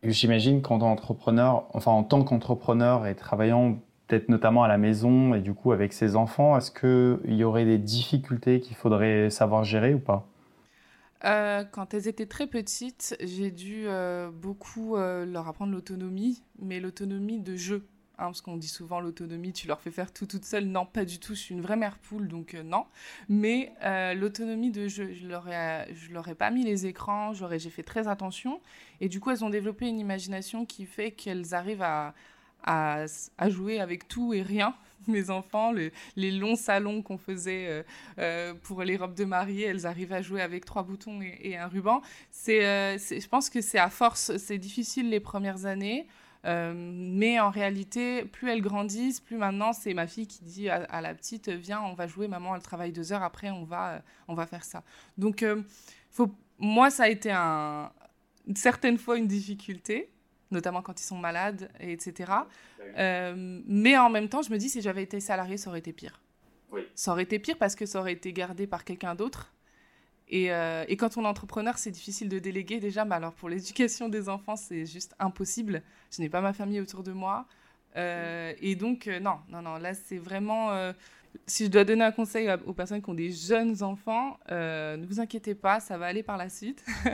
J'imagine qu'en tant qu'entrepreneur, enfin en tant qu'entrepreneur et travaillant peut-être notamment à la maison et du coup avec ses enfants, est-ce qu'il y aurait des difficultés qu'il faudrait savoir gérer ou pas? Euh, quand elles étaient très petites, j'ai dû beaucoup leur apprendre l'autonomie, mais l'autonomie de jeu. Hein, parce qu'on dit souvent l'autonomie, tu leur fais faire tout toute seule. Non, pas du tout. Je suis une vraie mère poule, donc euh, non. Mais euh, l'autonomie de jeu, je leur, ai, je leur ai pas mis les écrans, j'ai fait très attention. Et du coup, elles ont développé une imagination qui fait qu'elles arrivent à, jouer avec tout et rien. [laughs] Mes enfants, les longs salons qu'on faisait euh, pour les robes de mariée, elles arrivent à jouer avec trois boutons et, et un ruban. C'est, je pense que c'est à force, c'est difficile les premières années. Mais en réalité, plus elles grandissent, plus maintenant c'est ma fille qui dit à, la petite Viens, on va jouer, maman, elle travaille deux heures, après on va, on va faire ça. Donc, faut, moi, ça a été un, certaines fois une difficulté, notamment quand ils sont malades, etc. Euh, mais en même temps, je me dis, si j'avais été salarié, ça aurait été pire. Ça aurait été pire parce que ça aurait été gardé par quelqu'un d'autre. Et, euh, et, quand on est entrepreneur, c'est difficile de déléguer déjà. Mais alors pour l'éducation des enfants, c'est juste impossible. Je n'ai pas ma famille autour de moi. Euh, et donc, non, non, non, là, c'est vraiment si je dois donner un conseil aux personnes qui ont des jeunes enfants, euh, ne vous inquiétez pas, ça va aller par la suite. [laughs]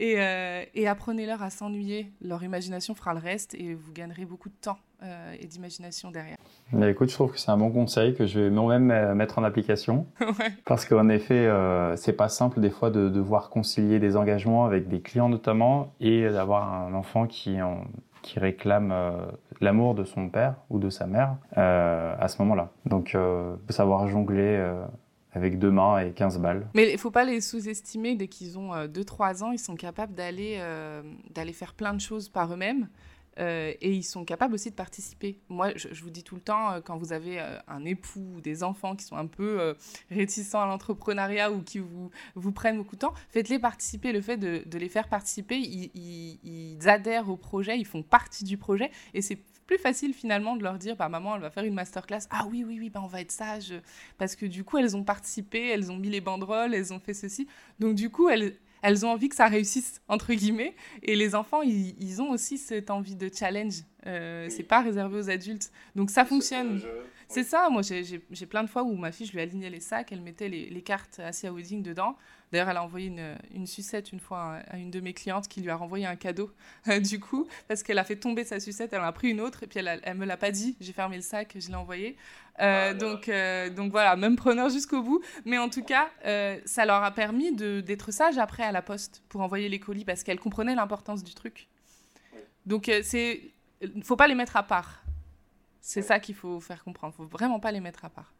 Euh, et, apprenez-leur à s'ennuyer. Leur imagination fera le reste et vous gagnerez beaucoup de temps euh, et d'imagination derrière. Mais écoute, je trouve que c'est un bon conseil que je vais moi-même mettre en application. [laughs] Parce qu'en effet, c'est pas simple des fois de devoir concilier des engagements avec des clients notamment et d'avoir un enfant qui en qui réclame euh, l'amour de son père ou de sa mère euh, à ce moment-là. Donc, euh, savoir jongler avec deux mains et 15 balles. Mais il faut pas les sous-estimer. Dès qu'ils ont 2-3 ans, ils sont capables d'aller d'aller faire plein de choses par eux-mêmes. Euh, et ils sont capables aussi de participer. Moi, je, vous dis tout le temps, euh, quand vous avez euh, un époux ou des enfants qui sont un peu réticents à l'entrepreneuriat ou qui vous, vous prennent beaucoup de temps, faites-les participer. Le fait de, les faire participer, ils, ils, adhèrent au projet, ils font partie du projet. Et c'est plus facile finalement de leur dire bah, maman elle va faire une masterclass ah oui oui oui bah, on va être sage parce que du coup elles ont participé elles ont mis les banderoles elles ont fait ceci donc du coup elles elles ont envie que ça réussisse, entre guillemets. Et les enfants, ils, ont aussi cette envie de challenge. Euh, C'est pas réservé aux adultes. Donc ça fonctionne. C'est ça, moi j'ai plein de fois où ma fille, je lui alignais les sacs, elle mettait les, les cartes Asia Wedding dedans. D'ailleurs, elle a envoyé une, une, sucette une fois à une de mes clientes qui lui a renvoyé un cadeau, euh, [laughs] du coup, parce qu'elle a fait tomber sa sucette, elle en a pris une autre, et puis elle, elle me l'a pas dit, j'ai fermé le sac, je l'ai envoyé. Euh, ah, donc, euh, donc voilà, même preneur jusqu'au bout. Mais en tout cas, ça leur a permis d'être sages après à la poste pour envoyer les colis, parce qu'elles comprenaient l'importance du truc. Donc, c'est faut pas les mettre à part. C'est ça qu'il faut faire comprendre. Il faut vraiment pas les mettre à part.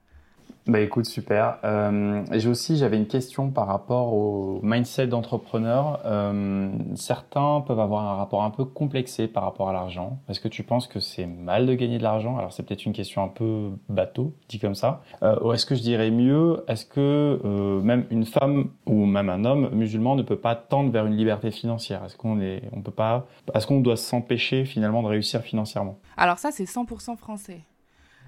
Bah écoute, super. Euh, j'ai aussi, j'avais une question par rapport au mindset d'entrepreneur. Euh, certains peuvent avoir un rapport un peu complexé par rapport à l'argent. Est-ce que tu penses que c'est mal de gagner de l'argent? Alors c'est peut-être une question un peu bateau, dit comme ça. Euh, ou est-ce que je dirais mieux Est-ce que euh, même une femme ou même un homme musulman ne peut pas tendre vers une liberté financière? Est-ce qu'on est, on peut pas Est-ce qu'on doit s'empêcher finalement de réussir financièrement? Alors ça, c'est 100% français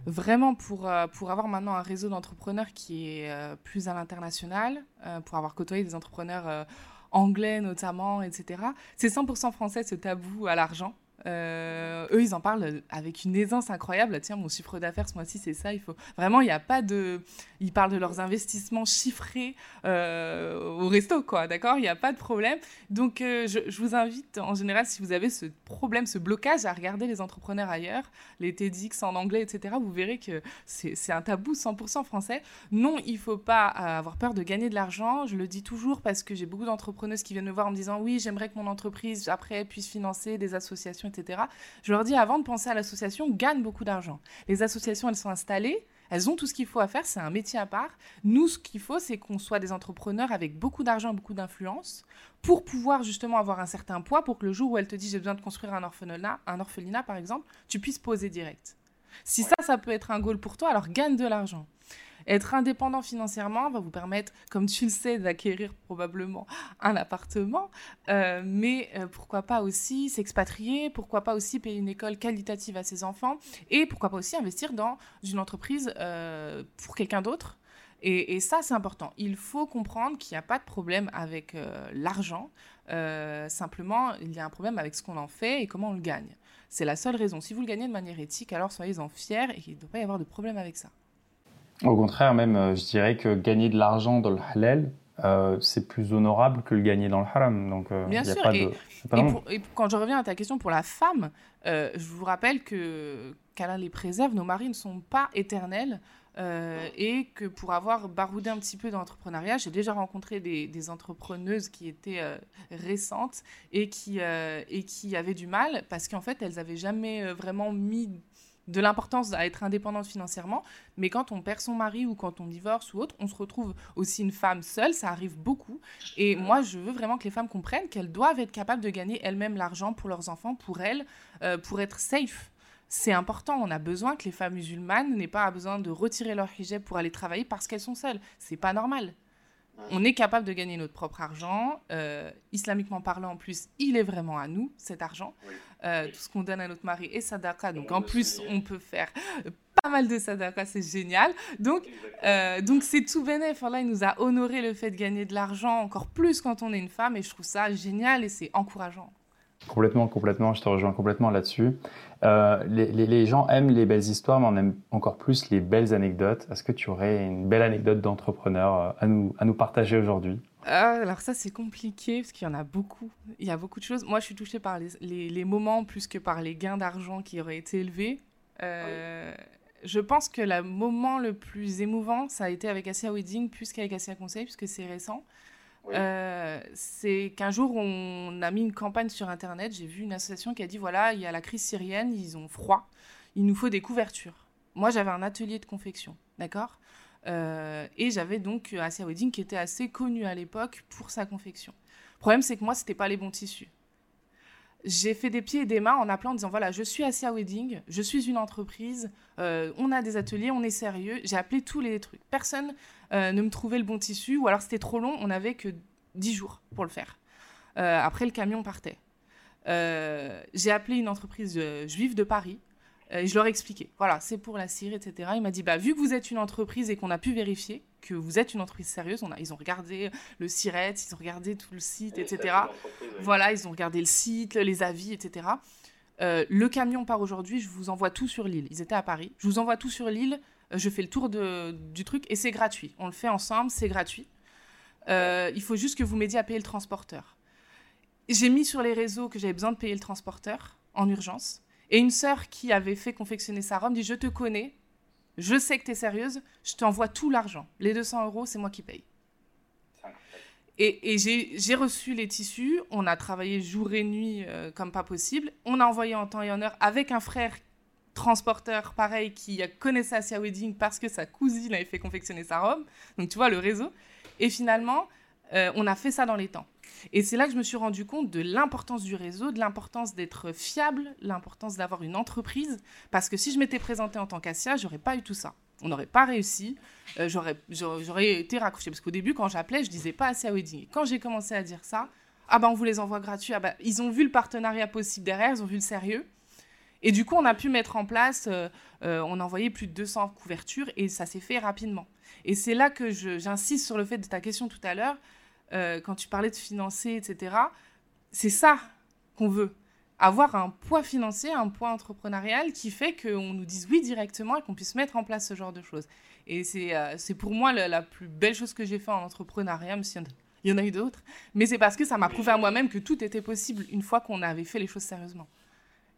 vraiment pour, euh, pour avoir maintenant un réseau d'entrepreneurs qui est euh, plus à l'international, euh, pour avoir côtoyé des entrepreneurs anglais notamment, etc. C'est 100% français ce tabou à l'argent. Euh, eux, ils en parlent avec une aisance incroyable. Tiens, mon chiffre d'affaires ce mois-ci, c'est ça. Il faut vraiment, il n'y a pas de. Ils parlent de leurs investissements chiffrés euh, au resto, quoi. D'accord? Il n'y a pas de problème. Donc, euh, je, vous invite, en général, si vous avez ce problème, ce blocage, à regarder les entrepreneurs ailleurs, les TEDx en anglais, etc. Vous verrez que c'est un tabou 100% français. Non, il ne faut pas avoir peur de gagner de l'argent. Je le dis toujours parce que j'ai beaucoup d'entrepreneuses qui viennent me voir en me disant oui, j'aimerais que mon entreprise après puisse financer des associations etc. Je leur dis avant de penser à l'association, gagne beaucoup d'argent. Les associations, elles sont installées, elles ont tout ce qu'il faut à faire, c'est un métier à part. Nous, ce qu'il faut, c'est qu'on soit des entrepreneurs avec beaucoup d'argent, beaucoup d'influence, pour pouvoir justement avoir un certain poids, pour que le jour où elle te dit j'ai besoin de construire un orphelinat, un orphelinat par exemple, tu puisses poser direct. Si ça, ça peut être un goal pour toi, alors gagne de l'argent. Être indépendant financièrement va vous permettre, comme tu le sais, d'acquérir probablement un appartement, euh, mais euh, pourquoi pas aussi s'expatrier, pourquoi pas aussi payer une école qualitative à ses enfants, et pourquoi pas aussi investir dans une entreprise euh, pour quelqu'un d'autre. Et, ça, c'est important. Il faut comprendre qu'il n'y a pas de problème avec l'argent. simplement, il y a un problème avec ce qu'on en fait et comment on le gagne. C'est la seule raison. Si vous le gagnez de manière éthique, alors soyez-en fiers et il ne doit pas y avoir de problème avec ça. Au contraire, même, euh, je dirais que gagner de l'argent dans le halal, euh, c'est plus honorable que le gagner dans le haram. Donc, euh, Bien sûr. et, quand je reviens à ta question pour la femme, je vous rappelle que qu'Allah les préserve, nos maris ne sont pas éternels. et que pour avoir baroudé un petit peu d'entrepreneuriat, j'ai déjà rencontré des, entrepreneuses qui étaient récentes et qui, et qui avaient du mal parce qu'en fait, elles n'avaient jamais vraiment mis de l'importance à être indépendante financièrement, mais quand on perd son mari ou quand on divorce ou autre, on se retrouve aussi une femme seule, ça arrive beaucoup. Et moi, je veux vraiment que les femmes comprennent qu'elles doivent être capables de gagner elles-mêmes l'argent pour leurs enfants, pour elles, euh, pour être safe. C'est important, on a besoin que les femmes musulmanes n'aient pas besoin de retirer leur hijab pour aller travailler parce qu'elles sont seules. C'est pas normal. On est capable de gagner notre propre argent. Euh, islamiquement parlant, en plus, il est vraiment à nous, cet argent. Euh, tout ce qu'on donne à notre mari est sadaqa. Donc, en plus, on peut faire pas mal de sadaqa, c'est génial. Donc, euh, donc c'est tout bénéf. Là, il nous a honoré le fait de gagner de l'argent, encore plus quand on est une femme. Et je trouve ça génial et c'est encourageant. Complètement, complètement, je te rejoins complètement là-dessus. Euh, les, gens aiment les belles histoires, mais on aime encore plus les belles anecdotes. Est-ce que tu aurais une belle anecdote d'entrepreneur euh, à nous, à nous partager aujourd'hui? Euh, alors ça c'est compliqué parce qu'il y en a beaucoup. Il y a beaucoup de choses. Moi je suis touchée par les, moments plus que par les gains d'argent qui auraient été élevés. Je pense que le moment le plus émouvant ça a été avec Asia Wedding plus qu'avec Asia Conseil puisque c'est récent. Euh, c'est qu'un jour, on a mis une campagne sur Internet. J'ai vu une association qui a dit voilà, il y a la crise syrienne, ils ont froid, il nous faut des couvertures. Moi, j'avais un atelier de confection, d'accord? Euh, Et j'avais donc Asia Wedding qui était assez connu à l'époque pour sa confection. Le problème, c'est que moi, c'était pas les bons tissus j'ai fait des pieds et des mains en appelant en disant voilà, je suis Asia Wedding, je suis une entreprise, euh, on a des ateliers, on est sérieux. J'ai appelé tous les trucs. Personne euh, ne me trouvait le bon tissu ou alors c'était trop long, on n'avait que 10 jours pour le faire. Euh, après, le camion partait. j'ai appelé une entreprise juive de Paris et je leur ai expliqué voilà, c'est pour la Syrie, etc. Il m'a dit bah, vu que vous êtes une entreprise et qu'on a pu vérifier, que vous êtes une entreprise sérieuse. On a, ils ont regardé le SIRET, ils ont regardé tout le site, etc. Voilà, ils ont regardé le site, les avis, etc. Euh, le camion part aujourd'hui, je vous envoie tout sur l'île. Ils étaient à Paris. Je vous envoie tout sur l'île, euh, je fais le tour de, du truc et c'est gratuit. On le fait ensemble, c'est gratuit. Euh, il faut juste que vous m'aidiez à payer le transporteur. J'ai mis sur les réseaux que j'avais besoin de payer le transporteur en urgence. Et une sœur qui avait fait confectionner sa robe dit Je te connais, je sais que tu es sérieuse, je t'envoie tout l'argent. Les 200 euros, c'est moi qui paye. Et, j'ai reçu les tissus, on a travaillé jour et nuit euh, comme pas possible. On a envoyé en temps et en heure avec un frère transporteur pareil qui connaissait Asia Wedding parce que sa cousine avait fait confectionner sa robe. Donc tu vois le réseau. Et finalement, euh, on a fait ça dans les temps. Et c'est là que je me suis rendu compte de l'importance du réseau, de l'importance d'être fiable, l'importance d'avoir une entreprise. Parce que si je m'étais présentée en tant qu'Asia, j'aurais pas eu tout ça. On n'aurait pas réussi. Euh, j'aurais, été raccrochée. Parce qu'au début, quand j'appelais, je disais pas Asia Wedding. Et quand j'ai commencé à dire ça, ah ben on vous les envoie gratuits. Ah ben, ils ont vu le partenariat possible derrière, ils ont vu le sérieux. Et du coup, on a pu mettre en place, euh, euh, on a envoyé plus de 200 couvertures et ça s'est fait rapidement. Et c'est là que j'insiste sur le fait de ta question tout à l'heure. Euh, quand tu parlais de financer, etc. C'est ça qu'on veut. Avoir un poids financier, un poids entrepreneurial qui fait qu'on nous dise oui directement et qu'on puisse mettre en place ce genre de choses. Et c'est euh, pour moi la, plus belle chose que j'ai fait en entrepreneuriat, même s'il y, en a eu d'autres. Mais c'est parce que ça m'a prouvé à moi-même que tout était possible une fois qu'on avait fait les choses sérieusement.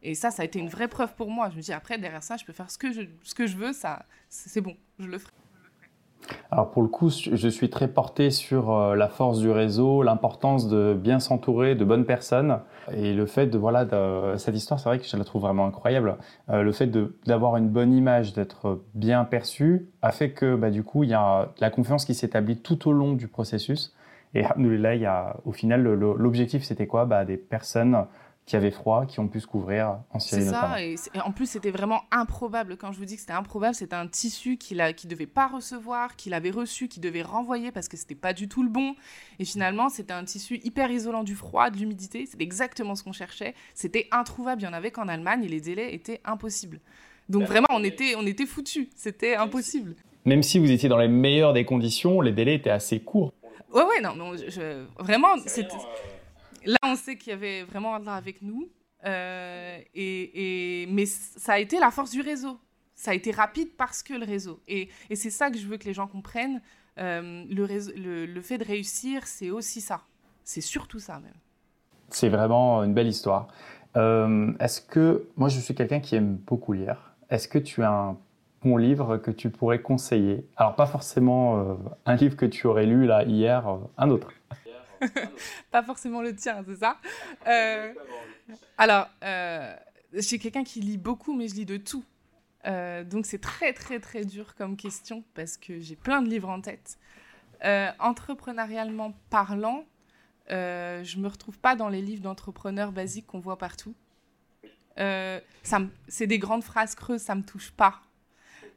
Et ça, ça a été une vraie preuve pour moi. Je me dis, après, derrière ça, je peux faire ce que je, ce que je veux, ça, c'est bon, je le ferai. Alors pour le coup, je suis très porté sur euh, la force du réseau, l'importance de bien s'entourer de bonnes personnes et le fait de voilà de, cette histoire, c'est vrai que je la trouve vraiment incroyable. Euh, le fait d'avoir une bonne image, d'être bien perçu, a fait que bah, du coup il y a la confiance qui s'établit tout au long du processus. Et là, il y a, au final, l'objectif c'était quoi? Bah, Des personnes qui avaient froid, qui ont pu se couvrir en Syrie C'est ça, et, en plus c'était vraiment improbable. Quand je vous dis que c'était improbable, c'était un tissu qu'il ne qui devait pas recevoir, qu'il avait reçu, qu'il devait renvoyer parce que c'était pas du tout le bon. Et finalement, c'était un tissu hyper isolant du froid, de l'humidité. C'est exactement ce qu'on cherchait. C'était introuvable. Il y en avait qu'en Allemagne et les délais étaient impossibles. Donc bah, vraiment, on était, on était foutus. C'était impossible. Même si vous étiez dans les meilleures des conditions, les délais étaient assez courts. Ouais, ouais, non, non je, vraiment, c'était là, on sait qu'il y avait vraiment Allah avec nous. Euh, et, mais ça a été la force du réseau. Ça a été rapide parce que le réseau. Et, c'est ça que je veux que les gens comprennent. Euh, le, fait de réussir, c'est aussi ça. C'est surtout ça même. C'est vraiment une belle histoire. Euh, est-ce que moi je suis quelqu'un qui aime beaucoup lire. Est-ce que tu as un bon livre que tu pourrais conseiller? Alors pas forcément un livre que tu aurais lu là hier, un autre. [laughs] pas forcément le tien, c'est ça euh, Alors, euh, je suis quelqu'un qui lit beaucoup, mais je lis de tout. Euh, donc c'est très très très dur comme question parce que j'ai plein de livres en tête. Euh, entrepreneurialement parlant, je me retrouve pas dans les livres d'entrepreneurs basiques qu'on voit partout. C'est des grandes phrases creuses, ça me touche pas.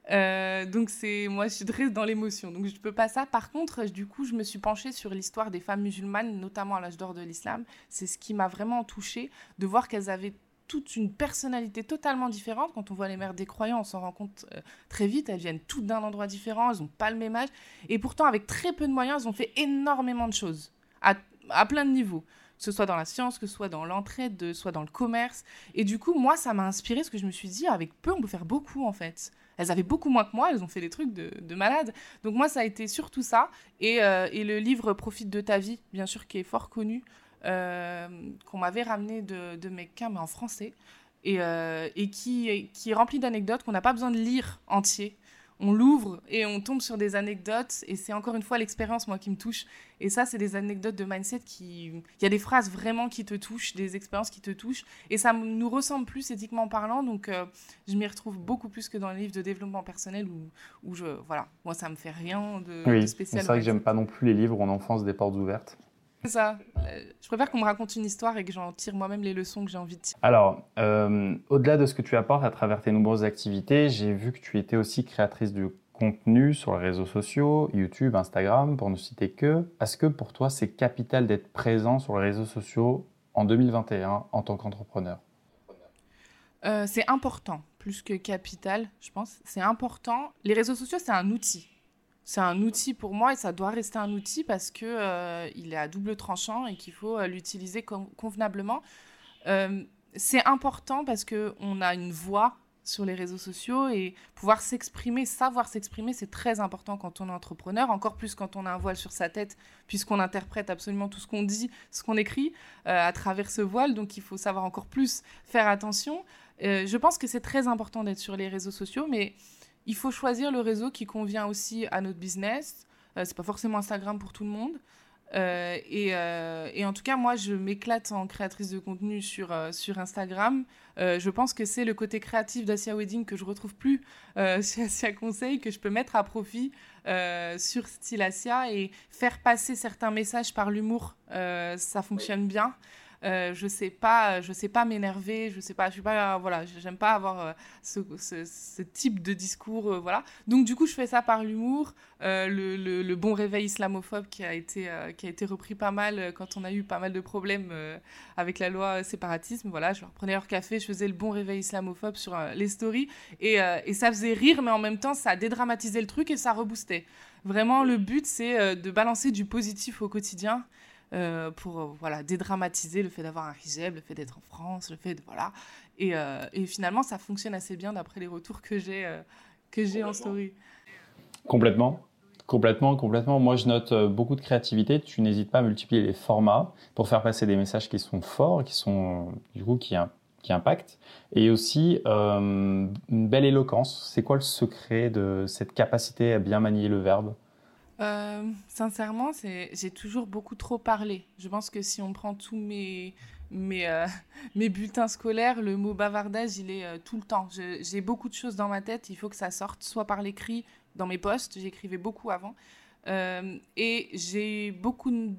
Donc c'est moi je suis très dans l'émotion donc je peux pas ça par contre du coup je me suis penchée sur l'histoire des femmes musulmanes notamment à l'âge d'or de l'islam c'est ce qui m'a vraiment touchée de voir qu'elles avaient toute une personnalité totalement différente. Quand on voit les mères des croyants, on s'en rend compte euh, très vite. Elles viennent toutes d'un endroit différent, elles n'ont pas le même âge. Et pourtant, avec très peu de moyens, elles ont fait énormément de choses, à, plein de niveaux. Que ce soit dans la science, que ce soit dans l'entraide, soit dans le commerce. Et du coup, moi, ça m'a inspiré ce que je me suis dit, avec peu, on peut faire beaucoup, en fait. Elles avaient beaucoup moins que moi, elles ont fait des trucs de, de malades. Donc moi, ça a été surtout ça. Et, euh, et le livre Profite de ta vie, bien sûr, qui est fort connu. Euh, qu'on m'avait ramené de, de mais en français, et, euh, et qui, qui est rempli d'anecdotes qu'on n'a pas besoin de lire entier. On l'ouvre et on tombe sur des anecdotes, et c'est encore une fois l'expérience, moi, qui me touche. Et ça, c'est des anecdotes de mindset qui. Il y a des phrases vraiment qui te touchent, des expériences qui te touchent, et ça nous ressemble plus éthiquement parlant, donc euh, je m'y retrouve beaucoup plus que dans les livres de développement personnel où, où je. Voilà, moi, ça me fait rien de, oui, de spécial. C'est vrai que j'aime pas non plus les livres où on enfonce des portes ouvertes. C'est ça. Euh, je préfère qu'on me raconte une histoire et que j'en tire moi-même les leçons que j'ai envie de tirer. Alors, euh, au-delà de ce que tu apportes à travers tes nombreuses activités, j'ai vu que tu étais aussi créatrice de contenu sur les réseaux sociaux, YouTube, Instagram, pour ne citer que. Est-ce que pour toi, c'est capital d'être présent sur les réseaux sociaux en 2021 en tant qu'entrepreneur? Euh, C'est important, plus que capital, je pense. C'est important. Les réseaux sociaux, c'est un outil c'est un outil pour moi et ça doit rester un outil parce que euh, il est à double tranchant et qu'il faut euh, l'utiliser convenablement. Euh, c'est important parce que on a une voix sur les réseaux sociaux et pouvoir s'exprimer, savoir s'exprimer, c'est très important quand on est entrepreneur, encore plus quand on a un voile sur sa tête, puisqu'on interprète absolument tout ce qu'on dit, ce qu'on écrit à travers ce voile, donc il faut savoir encore plus faire attention. je pense que c'est très important d'être sur les réseaux sociaux, mais il faut choisir le réseau qui convient aussi à notre business. Ce euh, c'est pas forcément Instagram pour tout le monde. Euh, euh, et, en tout cas, moi, je m'éclate en créatrice de contenu sur, sur Instagram. je pense que c'est le côté créatif d'Asia Wedding que je retrouve plus [laughs] chez Asia Conseil, que je peux mettre à profit sur Style Asia et faire passer certains messages par l'humour. ça fonctionne bien. Euh, je sais pas, je sais pas m'énerver, je sais pas, je suis pas, voilà, j'aime pas avoir euh, ce, type de discours, euh, voilà. Donc du coup, je fais ça par l'humour, le, le, bon réveil islamophobe qui a été qui a été repris pas mal quand on a eu pas mal de problèmes avec la loi séparatisme, voilà. Je leur prenais leur café, je faisais le bon réveil islamophobe sur les stories et, et ça faisait rire, mais en même temps, ça dédramatisait le truc et ça reboostait. Vraiment, le but, c'est de balancer du positif au quotidien. Euh, pour euh, voilà dédramatiser le fait d'avoir un hijab, le fait d'être en France, le fait de voilà. Et, euh, et, finalement, ça fonctionne assez bien d'après les retours que j'ai que j'ai en story. Complètement. Complètement, complètement. Moi, je note beaucoup de créativité. Tu n'hésites pas à multiplier les formats pour faire passer des messages qui sont forts, qui sont du coup qui, qui impactent, et aussi une belle éloquence. C'est quoi le secret de cette capacité à bien manier le verbe? Euh, sincèrement, j'ai toujours beaucoup trop parlé. Je pense que si on prend tous mes, mes, euh, [laughs] mes bulletins scolaires, le mot bavardage, il est euh, tout le temps. J'ai beaucoup de choses dans ma tête, il faut que ça sorte, soit par l'écrit, dans mes posts, j'écrivais beaucoup avant. et j'ai beaucoup,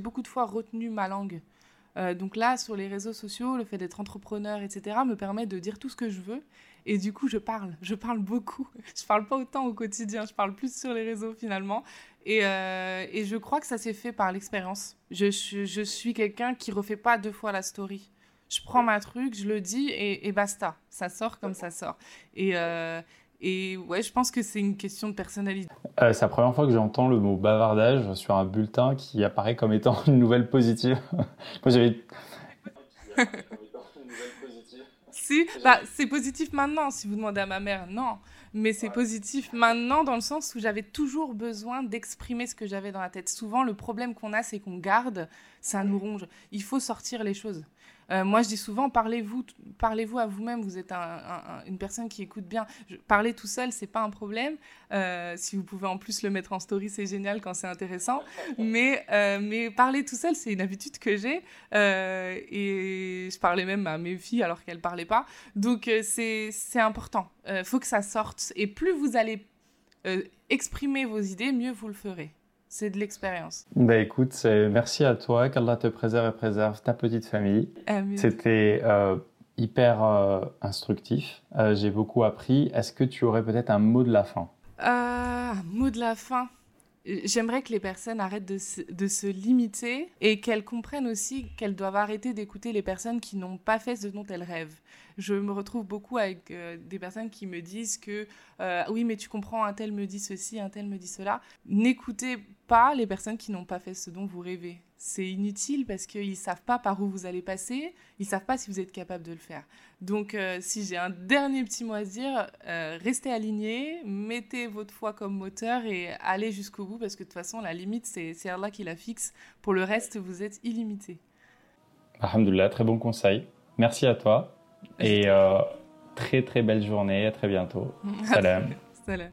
beaucoup de fois retenu ma langue. donc là, sur les réseaux sociaux, le fait d'être entrepreneur, etc., me permet de dire tout ce que je veux et du coup, je parle, je parle beaucoup. Je parle pas autant au quotidien, je parle plus sur les réseaux finalement. Et, euh, et je crois que ça s'est fait par l'expérience. Je, je, suis quelqu'un qui refait pas deux fois la story. Je prends ma truc, je le dis et, et basta. Ça sort comme ça sort. Et, euh, et ouais, je pense que c'est une question de personnalité. Euh, c'est la première fois que j'entends le mot bavardage sur un bulletin qui apparaît comme étant une nouvelle positive. [laughs] Moi, j'avais. [laughs] Bah, c'est positif maintenant, si vous demandez à ma mère, non. Mais c'est positif maintenant dans le sens où j'avais toujours besoin d'exprimer ce que j'avais dans la tête. Souvent, le problème qu'on a, c'est qu'on garde ça nous ronge. Il faut sortir les choses. Euh, moi, je dis souvent, parlez-vous, parlez-vous à vous-même. Vous êtes une personne qui écoute bien. parler tout seul, c'est pas un problème. Euh, si vous pouvez en plus le mettre en story, c'est génial quand c'est intéressant. Mais, euh, parler tout seul, c'est une habitude que j'ai. et je parlais même à mes filles alors qu'elles parlaient pas. Donc c'est important. Il faut que ça sorte. Et plus vous allez exprimer vos idées, mieux vous le ferez. C'est de l'expérience. Bah écoute, merci à toi, qu'Allah te préserve et préserve ta petite famille. C'était euh, hyper euh, instructif. Euh, j'ai beaucoup appris. Est-ce que tu aurais peut-être un mot de la fin? Un mot de la fin J'aimerais que les personnes arrêtent de se, limiter et qu'elles comprennent aussi qu'elles doivent arrêter d'écouter les personnes qui n'ont pas fait ce dont elles rêvent. Je me retrouve beaucoup avec euh, des personnes qui me disent que euh, oui, mais tu comprends, un tel me dit ceci, un tel me dit cela. N'écoutez pas les personnes qui n'ont pas fait ce dont vous rêvez c'est inutile parce qu'ils ne savent pas par où vous allez passer, ils ne savent pas si vous êtes capable de le faire. Donc euh, si j'ai un dernier petit mot à dire, restez alignés, mettez votre foi comme moteur et allez jusqu'au bout parce que de toute façon la limite c'est Allah qui la fixe. Pour le reste vous êtes illimité. Alhamdulillah, très bon conseil. Merci à toi et euh, très très belle journée, à très bientôt. [laughs] Salam. Salam.